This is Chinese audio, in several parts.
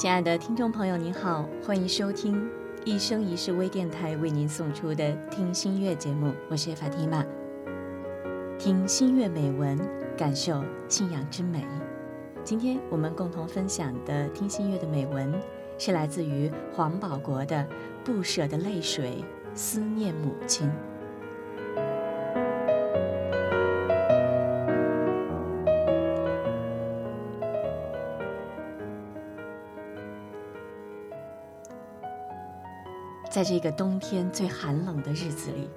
亲爱的听众朋友，您好，欢迎收听一生一世微电台为您送出的听心悦节目，我是法蒂玛。听心悦美文，感受信仰之美。今天我们共同分享的听心悦的美文，是来自于黄保国的《不舍的泪水，思念母亲》。在这个冬天最寒冷的日子里，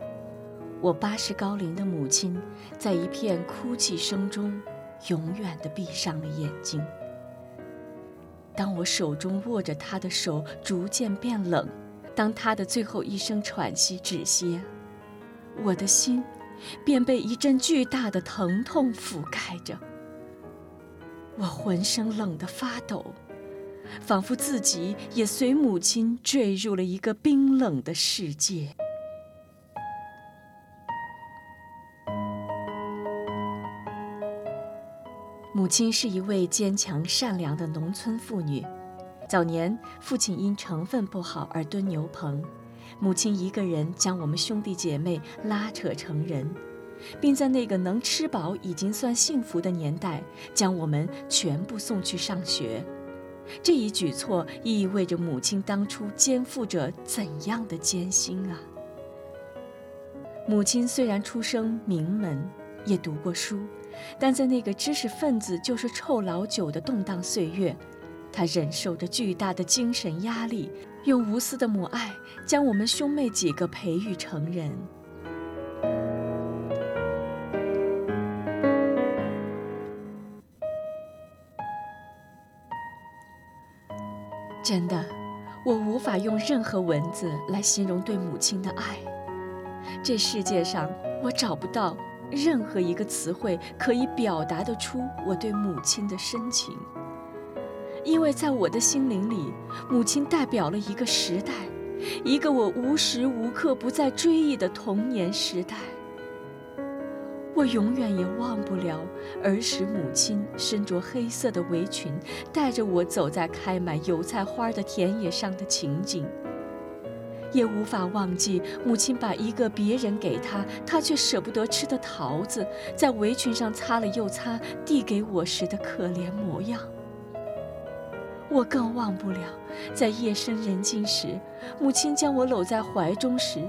我八十高龄的母亲在一片哭泣声中，永远地闭上了眼睛。当我手中握着她的手逐渐变冷，当她的最后一声喘息止歇，我的心便被一阵巨大的疼痛覆盖着，我浑身冷得发抖。仿佛自己也随母亲坠入了一个冰冷的世界。母亲是一位坚强善良的农村妇女。早年，父亲因成分不好而蹲牛棚，母亲一个人将我们兄弟姐妹拉扯成人，并在那个能吃饱已经算幸福的年代，将我们全部送去上学。这一举措意味着母亲当初肩负着怎样的艰辛啊！母亲虽然出生名门，也读过书，但在那个知识分子就是臭老九的动荡岁月，她忍受着巨大的精神压力，用无私的母爱将我们兄妹几个培育成人。真的，我无法用任何文字来形容对母亲的爱。这世界上，我找不到任何一个词汇可以表达得出我对母亲的深情。因为在我的心灵里，母亲代表了一个时代，一个我无时无刻不在追忆的童年时代。我永远也忘不了儿时母亲身着黑色的围裙，带着我走在开满油菜花的田野上的情景，也无法忘记母亲把一个别人给她，她却舍不得吃的桃子，在围裙上擦了又擦，递给我时的可怜模样。我更忘不了在夜深人静时，母亲将我搂在怀中时，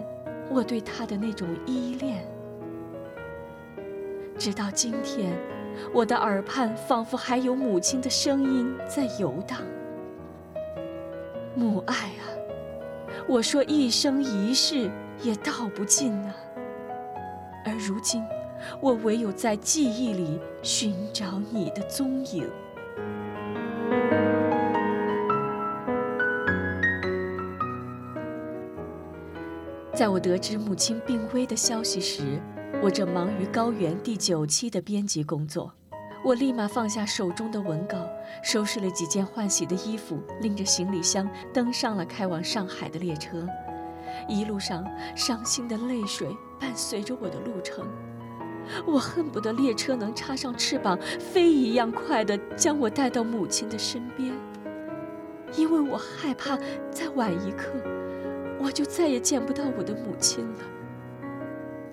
我对她的那种依恋。直到今天，我的耳畔仿佛还有母亲的声音在游荡。母爱啊，我说一生一世也道不尽啊。而如今，我唯有在记忆里寻找你的踪影。在我得知母亲病危的消息时，我正忙于高原第九期的编辑工作，我立马放下手中的文稿，收拾了几件换洗的衣服，拎着行李箱登上了开往上海的列车。一路上，伤心的泪水伴随着我的路程，我恨不得列车能插上翅膀，飞一样快地将我带到母亲的身边，因为我害怕再晚一刻，我就再也见不到我的母亲了。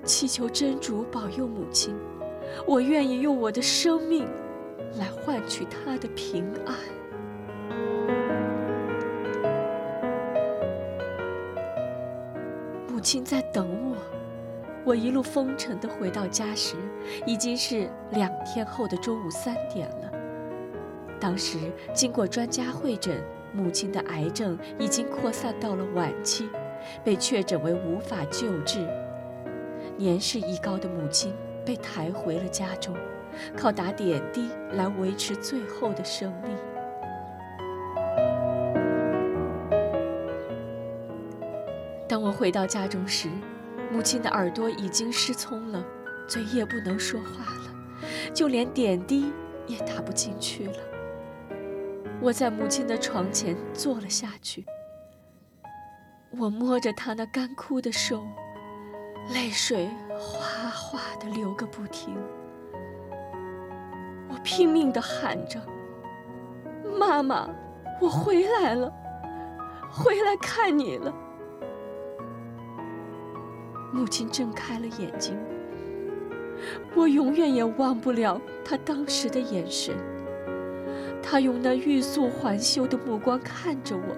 祈求真主保佑母亲，我愿意用我的生命来换取她的平安。母亲在等我。我一路风尘的回到家时，已经是两天后的中午三点了。当时经过专家会诊，母亲的癌症已经扩散到了晚期，被确诊为无法救治。年事已高的母亲被抬回了家中，靠打点滴来维持最后的生命。当我回到家中时，母亲的耳朵已经失聪了，嘴也不能说话了，就连点滴也打不进去了。我在母亲的床前坐了下去，我摸着她那干枯的手。泪水哗哗的流个不停，我拼命的喊着：“妈妈，我回来了，回来看你了。”母亲睁开了眼睛，我永远也忘不了她当时的眼神。她用那欲速还休的目光看着我，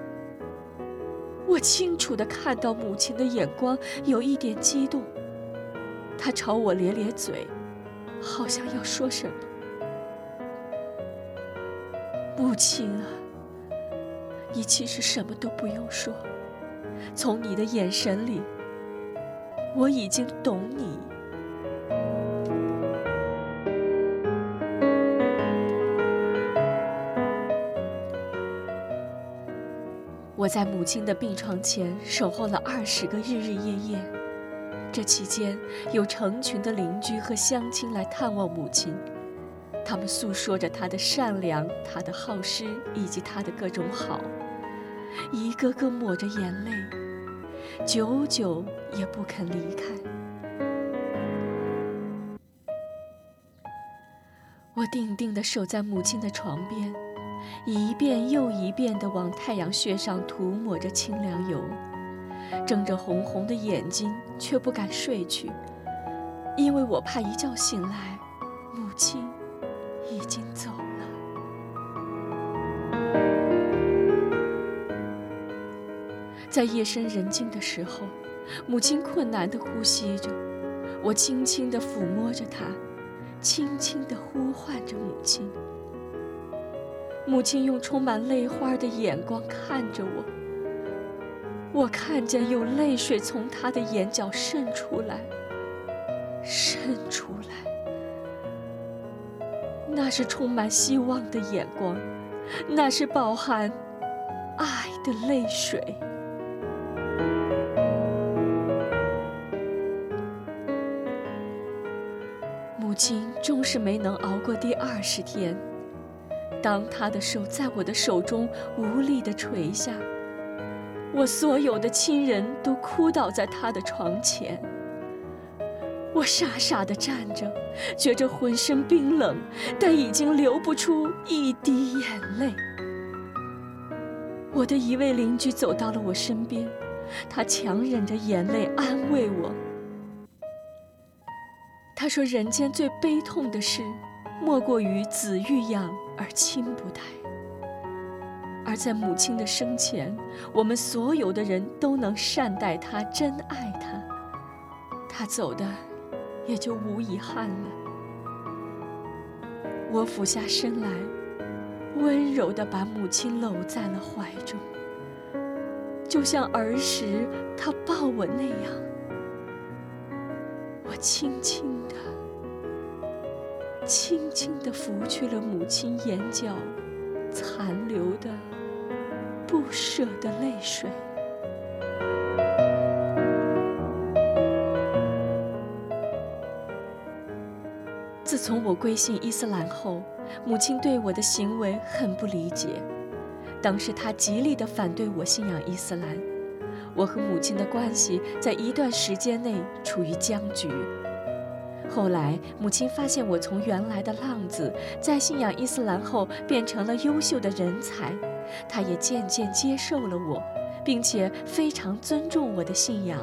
我清楚地看到母亲的眼光有一点激动。她朝我咧咧嘴，好像要说什么。母亲啊，你其实什么都不用说，从你的眼神里。我已经懂你。我在母亲的病床前守候了二十个日日夜夜，这期间有成群的邻居和乡亲来探望母亲，他们诉说着她的善良、她的好施以及她的各种好，一个个抹着眼泪。久久也不肯离开。我定定地守在母亲的床边，一遍又一遍地往太阳穴上涂抹着清凉油，睁着红红的眼睛，却不敢睡去，因为我怕一觉醒来，母亲已经走了。在夜深人静的时候，母亲困难地呼吸着，我轻轻地抚摸着她，轻轻地呼唤着母亲。母亲用充满泪花的眼光看着我，我看见有泪水从她的眼角渗出来，渗出来，那是充满希望的眼光，那是饱含爱的泪水。母亲终是没能熬过第二十天。当他的手在我的手中无力地垂下，我所有的亲人都哭倒在他的床前。我傻傻地站着，觉着浑身冰冷，但已经流不出一滴眼泪。我的一位邻居走到了我身边，他强忍着眼泪安慰我。他说：“人间最悲痛的事，莫过于子欲养而亲不待。而在母亲的生前，我们所有的人都能善待她、真爱她，她走的也就无遗憾了。”我俯下身来，温柔地把母亲搂在了怀中，就像儿时她抱我那样。我轻轻。轻轻地拂去了母亲眼角残留的不舍的泪水。自从我归信伊斯兰后，母亲对我的行为很不理解。当时她极力地反对我信仰伊斯兰，我和母亲的关系在一段时间内处于僵局。后来，母亲发现我从原来的浪子，在信仰伊斯兰后变成了优秀的人才，她也渐渐接受了我，并且非常尊重我的信仰。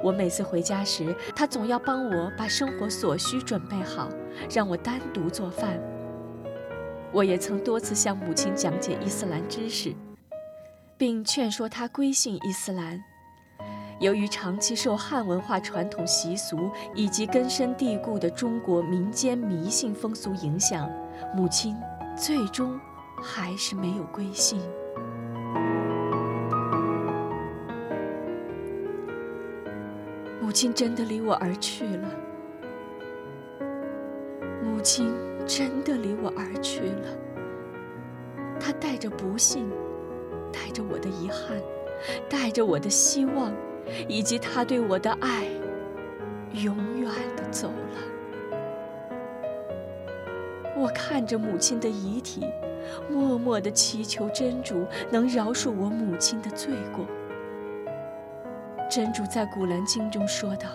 我每次回家时，她总要帮我把生活所需准备好，让我单独做饭。我也曾多次向母亲讲解伊斯兰知识，并劝说她归信伊斯兰。由于长期受汉文化传统习俗以及根深蒂固的中国民间迷信风俗影响，母亲最终还是没有归信。母亲真的离我而去了，母亲真的离我而去了。她带着不幸，带着我的遗憾，带着我的希望。以及他对我的爱，永远的走了。我看着母亲的遗体，默默的祈求真主能饶恕我母亲的罪过。真主在古兰经中说道：“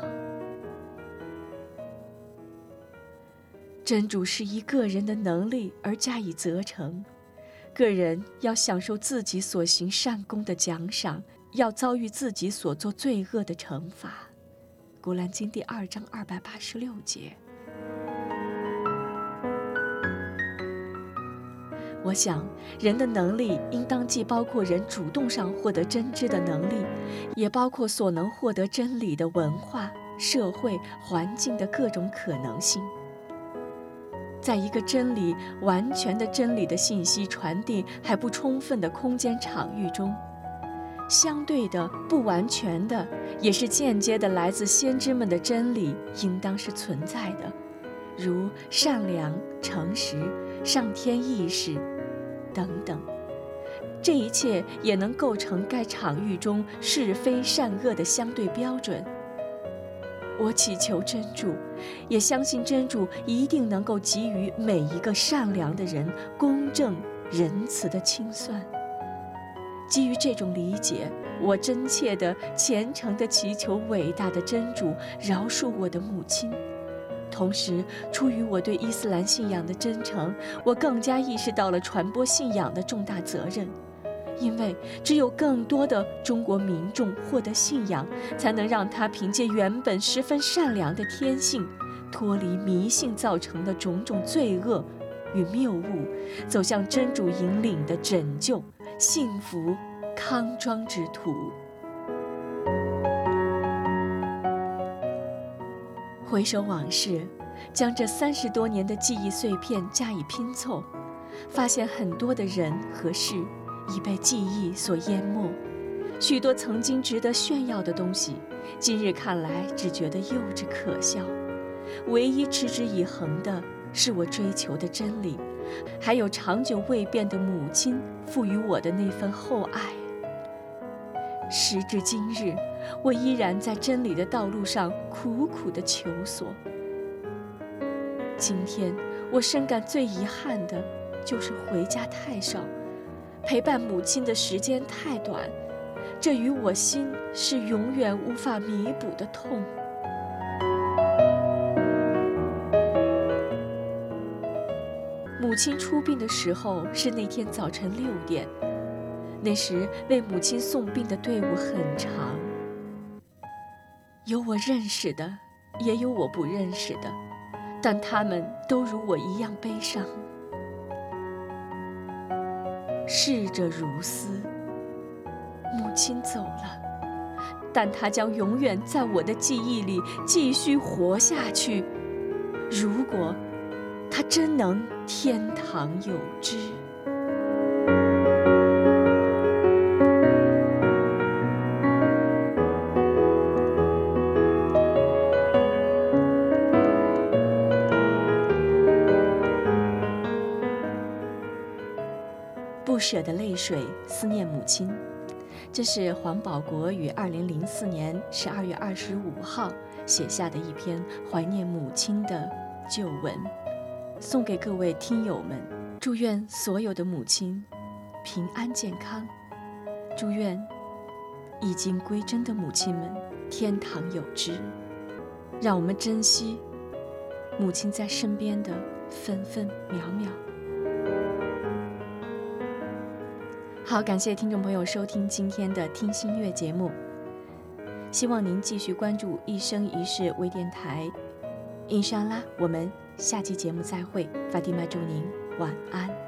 真主是以个人的能力而加以责成，个人要享受自己所行善功的奖赏，要遭遇自己所做罪恶的惩罚。古兰经第二章二百八十六节。我想，人的能力应当既包括人主动上获得真知的能力，也包括所能获得真理的文化、社会环境的各种可能性。在一个真理完全的真理的信息传递还不充分的空间场域中，相对的不完全的，也是间接的来自先知们的真理，应当是存在的，如善良、诚实、上天意识。等等，这一切也能构成该场域中是非善恶的相对标准。我祈求真主，也相信真主一定能够给予每一个善良的人公正仁慈的清算。基于这种理解，我真切的、虔诚地祈求伟大的真主饶恕我的母亲。同时，出于我对伊斯兰信仰的真诚，我更加意识到了传播信仰的重大责任。因为只有更多的中国民众获得信仰，才能让他凭借原本十分善良的天性，脱离迷信造成的种种罪恶与谬误，走向真主引领的拯救、幸福、康庄之途。回首往事，将这三十多年的记忆碎片加以拼凑，发现很多的人和事已被记忆所淹没，许多曾经值得炫耀的东西，今日看来只觉得幼稚可笑。唯一持之以恒的是我追求的真理，还有长久未变的母亲赋予我的那份厚爱。时至今日，我依然在真理的道路上苦苦的求索。今天，我深感最遗憾的，就是回家太少，陪伴母亲的时间太短，这与我心是永远无法弥补的痛。母亲出殡的时候是那天早晨六点。那时为母亲送殡的队伍很长，有我认识的，也有我不认识的，但他们都如我一样悲伤。逝者如斯，母亲走了，但她将永远在我的记忆里继续活下去。如果他真能天堂有知。不舍的泪水，思念母亲。这是黄保国于二零零四年十二月二十五号写下的一篇怀念母亲的旧文，送给各位听友们。祝愿所有的母亲平安健康，祝愿已经归真的母亲们天堂有知。让我们珍惜母亲在身边的分分秒秒。好，感谢听众朋友收听今天的听心乐节目。希望您继续关注一生一世微电台。印沙拉，我们下期节目再会。法蒂玛，祝您晚安。